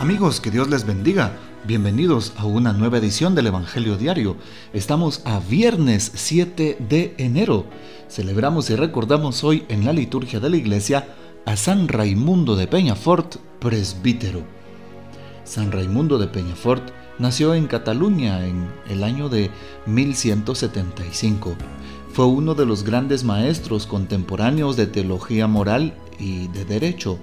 Amigos, que Dios les bendiga. Bienvenidos a una nueva edición del Evangelio Diario. Estamos a viernes 7 de enero. Celebramos y recordamos hoy en la liturgia de la iglesia a San Raimundo de Peñafort, presbítero. San Raimundo de Peñafort nació en Cataluña en el año de 1175. Fue uno de los grandes maestros contemporáneos de teología moral y de derecho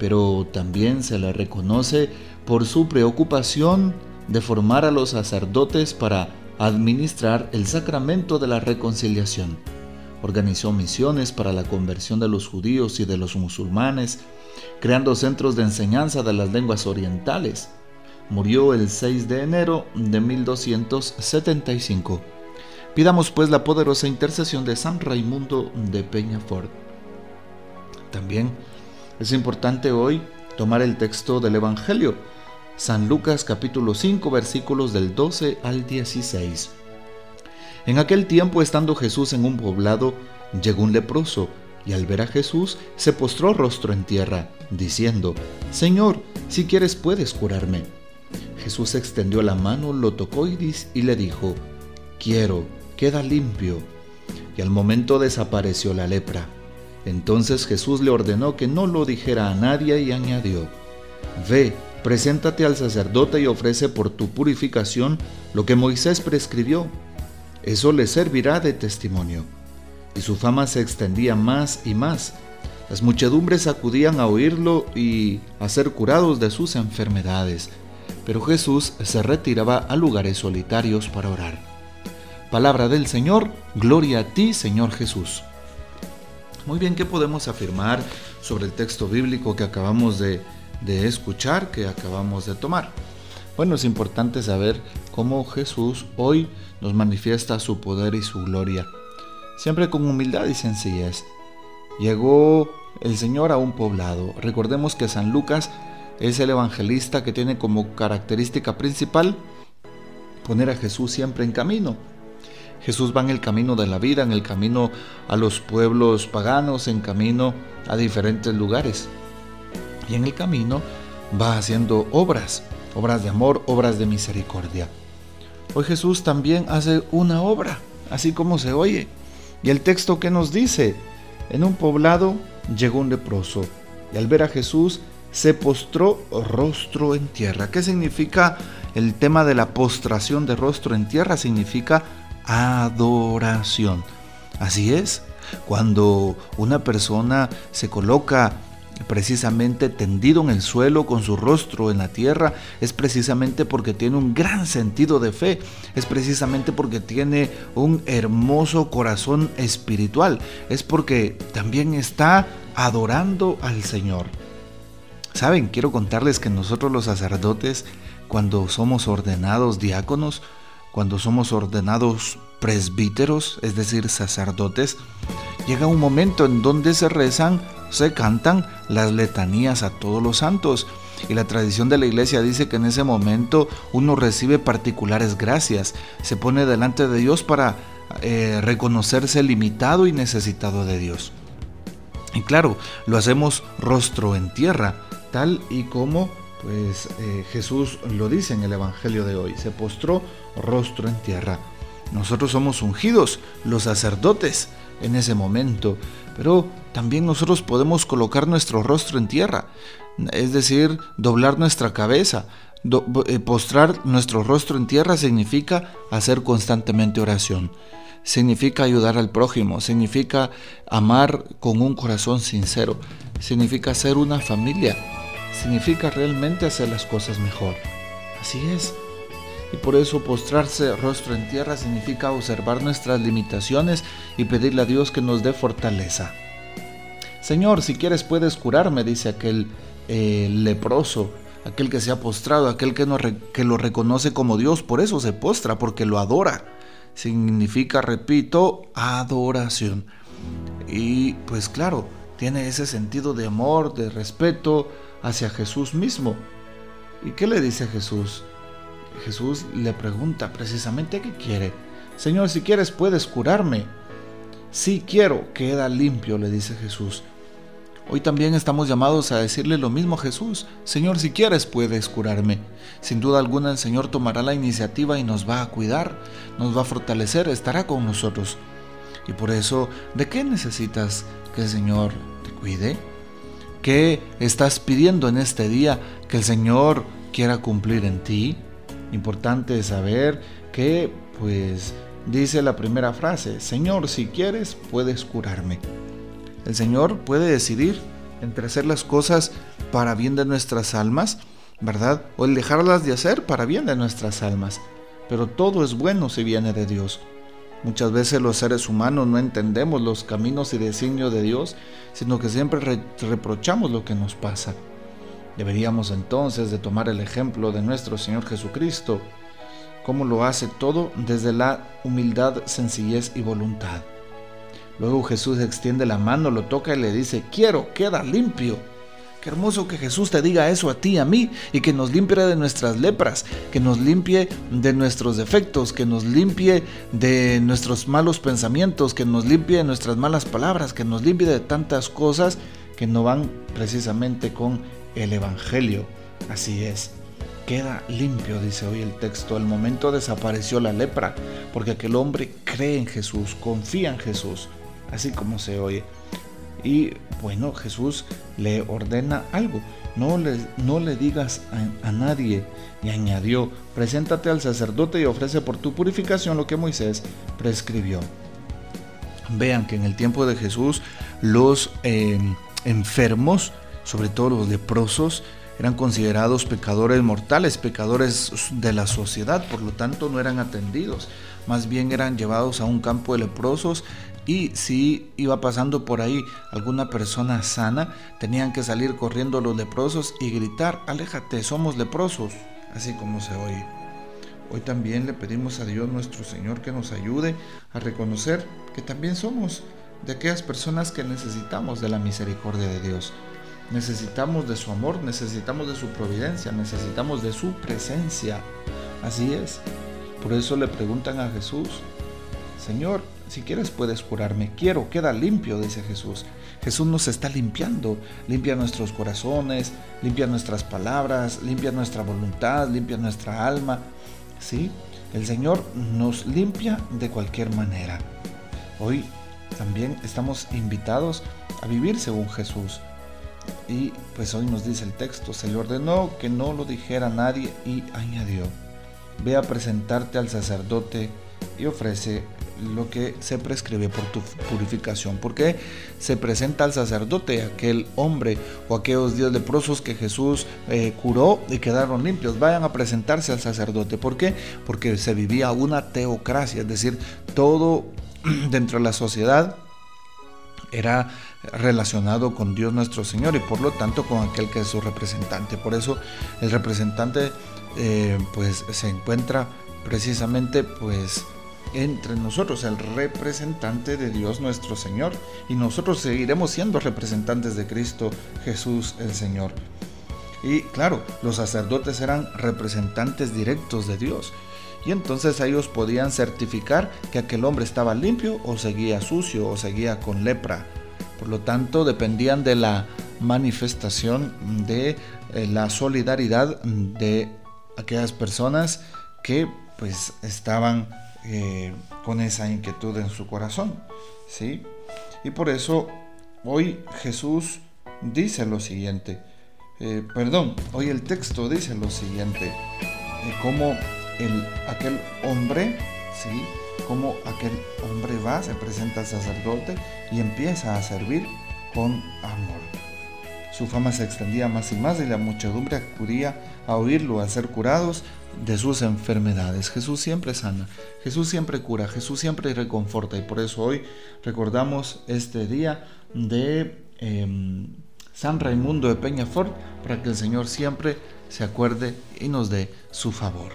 pero también se le reconoce por su preocupación de formar a los sacerdotes para administrar el sacramento de la reconciliación. Organizó misiones para la conversión de los judíos y de los musulmanes, creando centros de enseñanza de las lenguas orientales. Murió el 6 de enero de 1275. Pidamos pues la poderosa intercesión de San Raimundo de Peñafort. También es importante hoy tomar el texto del Evangelio, San Lucas capítulo 5 versículos del 12 al 16. En aquel tiempo, estando Jesús en un poblado, llegó un leproso, y al ver a Jesús se postró rostro en tierra, diciendo, Señor, si quieres puedes curarme. Jesús extendió la mano, lo tocó y, y le dijo, Quiero, queda limpio. Y al momento desapareció la lepra. Entonces Jesús le ordenó que no lo dijera a nadie y añadió, Ve, preséntate al sacerdote y ofrece por tu purificación lo que Moisés prescribió. Eso le servirá de testimonio. Y su fama se extendía más y más. Las muchedumbres acudían a oírlo y a ser curados de sus enfermedades. Pero Jesús se retiraba a lugares solitarios para orar. Palabra del Señor, gloria a ti, Señor Jesús. Muy bien, ¿qué podemos afirmar sobre el texto bíblico que acabamos de, escuchar, que acabamos de tomar? Bueno, es importante saber cómo Jesús hoy nos manifiesta su poder y su gloria, siempre con humildad y sencillez. Llegó el Señor a un poblado. Recordemos que San Lucas es el evangelista que tiene como característica principal poner a Jesús siempre en camino. Jesús va en el camino de la vida, en el camino a los pueblos paganos, en camino a diferentes lugares. Y en el camino va haciendo obras, obras de amor, obras de misericordia. Hoy Jesús también hace una obra, así como se oye. Y el texto que nos dice, en un poblado llegó un leproso y al ver a Jesús se postró rostro en tierra. ¿Qué significa el tema de la postración de rostro en tierra? Significa adoración. Así es, cuando una persona se coloca precisamente tendido en el suelo con su rostro en la tierra, es precisamente porque tiene un gran sentido de fe, es precisamente porque tiene un hermoso corazón espiritual, es porque también está adorando al Señor. Saben, quiero contarles que nosotros los sacerdotes, cuando somos ordenados diáconos, cuando somos ordenados presbíteros, es decir, sacerdotes, llega un momento en donde se rezan, se cantan las letanías a todos los santos. Y la tradición de la iglesia dice que en ese momento uno recibe particulares gracias, se pone delante de Dios para eh, reconocerse limitado y necesitado de Dios. Y claro, lo hacemos rostro en tierra, tal y como pues eh, Jesús lo dice en el Evangelio de hoy, se postró rostro en tierra. Nosotros somos ungidos, los sacerdotes, en ese momento, pero también nosotros podemos colocar nuestro rostro en tierra, es decir, doblar nuestra cabeza. Eh, postrar nuestro rostro en tierra significa hacer constantemente oración, significa ayudar al prójimo, significa amar con un corazón sincero, significa ser una familia, significa realmente hacer las cosas mejor. Así es. Y por eso postrarse rostro en tierra significa observar nuestras limitaciones y pedirle a Dios que nos dé fortaleza. Señor, si quieres puedes curarme, dice aquel eh, leproso, aquel que se ha postrado, aquel que, no que lo reconoce como Dios, por eso se postra, porque lo adora. Significa, repito, adoración. Y pues claro, tiene ese sentido de amor, de respeto, hacia Jesús mismo. ¿Y qué le dice Jesús? Jesús le pregunta precisamente qué quiere. Señor, si quieres puedes curarme. Sí quiero, queda limpio, le dice Jesús. Hoy también estamos llamados a decirle lo mismo a Jesús. Señor, si quieres puedes curarme. Sin duda alguna el Señor tomará la iniciativa y nos va a cuidar, nos va a fortalecer, estará con nosotros. Y por eso, ¿de qué necesitas que el Señor te cuide? ¿Qué estás pidiendo en este día que el Señor quiera cumplir en ti? Importante saber que, pues, dice la primera frase, Señor, si quieres, puedes curarme. El Señor puede decidir entre hacer las cosas para bien de nuestras almas, ¿verdad? O el dejarlas de hacer para bien de nuestras almas. Pero todo es bueno si viene de Dios. Muchas veces los seres humanos no entendemos los caminos y designios de Dios, sino que siempre reprochamos lo que nos pasa. Deberíamos entonces de tomar el ejemplo de nuestro Señor Jesucristo, como lo hace todo desde la humildad, sencillez y voluntad. Luego Jesús extiende la mano, lo toca y le dice, quiero, queda limpio. Qué hermoso que Jesús te diga eso a ti, a mí, y que nos limpie de nuestras lepras, que nos limpie de nuestros defectos, que nos limpie de nuestros malos pensamientos, que nos limpie de nuestras malas palabras, que nos limpie de tantas cosas que no van precisamente con el Evangelio. Así es. Queda limpio, dice hoy el texto. El momento desapareció la lepra, porque aquel hombre cree en Jesús, confía en Jesús así como se oye. Y bueno, Jesús le ordena algo. No le, no le digas a, nadie. Y añadió, preséntate al sacerdote y ofrece por tu purificación lo que Moisés prescribió. Vean que en el tiempo de Jesús los em, enfermos, sobre todo los leprosos, eran considerados pecadores mortales, pecadores de la sociedad, por lo tanto no eran atendidos, más bien eran llevados a un campo de leprosos y si iba pasando por ahí alguna persona sana, tenían que salir corriendo los leprosos y gritar, aléjate, somos leprosos, así como se oye. Hoy también le pedimos a Dios nuestro Señor que nos ayude a reconocer que también somos de aquellas personas que necesitamos de la misericordia de Dios. Necesitamos de su amor, necesitamos de su providencia, necesitamos de su presencia. Así es. Por eso le preguntan a Jesús, Señor, si quieres puedes curarme. Quiero, queda limpio, dice Jesús. Jesús nos está limpiando, limpia nuestros corazones, limpia nuestras palabras, limpia nuestra voluntad, limpia nuestra alma. ¿Sí? El Señor nos limpia de cualquier manera. Hoy también estamos invitados a vivir según Jesús. Y pues hoy nos dice el texto, se le ordenó que no lo dijera nadie y añadió, ve a presentarte al sacerdote y ofrece lo que se prescribe por tu purificación, porque se presenta al sacerdote, aquel hombre o aquellos dios leprosos que Jesús eh, curó y quedaron limpios, vayan a presentarse al sacerdote. ¿Por qué? Porque se vivía una teocracia, es decir, todo dentro de la sociedad era relacionado con Dios nuestro Señor y por lo tanto con aquel que es su representante. Por eso el representante eh, pues se encuentra precisamente pues entre nosotros, el representante de Dios nuestro Señor, y nosotros seguiremos siendo representantes de Cristo Jesús el Señor. Y claro, los sacerdotes eran representantes directos de Dios, y entonces ellos podían certificar que aquel hombre estaba limpio o seguía sucio o seguía con lepra. Por lo tanto, dependían de la manifestación de eh, la solidaridad de aquellas personas que pues estaban eh, con esa inquietud en su corazón. ¿sí? Y por eso hoy Jesús dice lo siguiente, eh, perdón, hoy el texto dice lo siguiente, eh, como el, aquel hombre, ¿sí? como aquel hombre va, se presenta al sacerdote y empieza a servir con amor. Su fama se extendía más y más y la muchedumbre acudía a oírlo, a ser curados de sus enfermedades. Jesús siempre sana, Jesús siempre cura, Jesús siempre reconforta y por eso hoy recordamos este día de em, San Raimundo de Peñafort para que el Señor siempre se acuerde y nos dé su favor.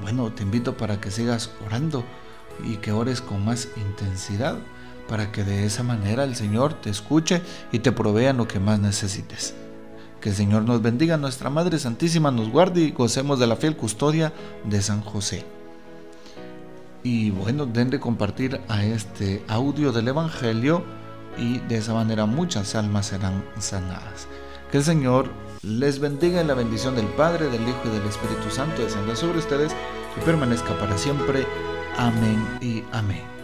Bueno, te invito para que sigas orando y que ores con más intensidad para que de esa manera el Señor te escuche y te provea lo que más necesites. Que el Señor nos bendiga, nuestra Madre Santísima nos guarde y gocemos de la fiel custodia de San José. Y bueno, den de compartir a este audio del Evangelio y de esa manera muchas almas serán sanadas. Que el Señor les bendiga en la bendición del Padre, del Hijo y del Espíritu Santo descienda sobre ustedes y permanezca para siempre. Amén y amén.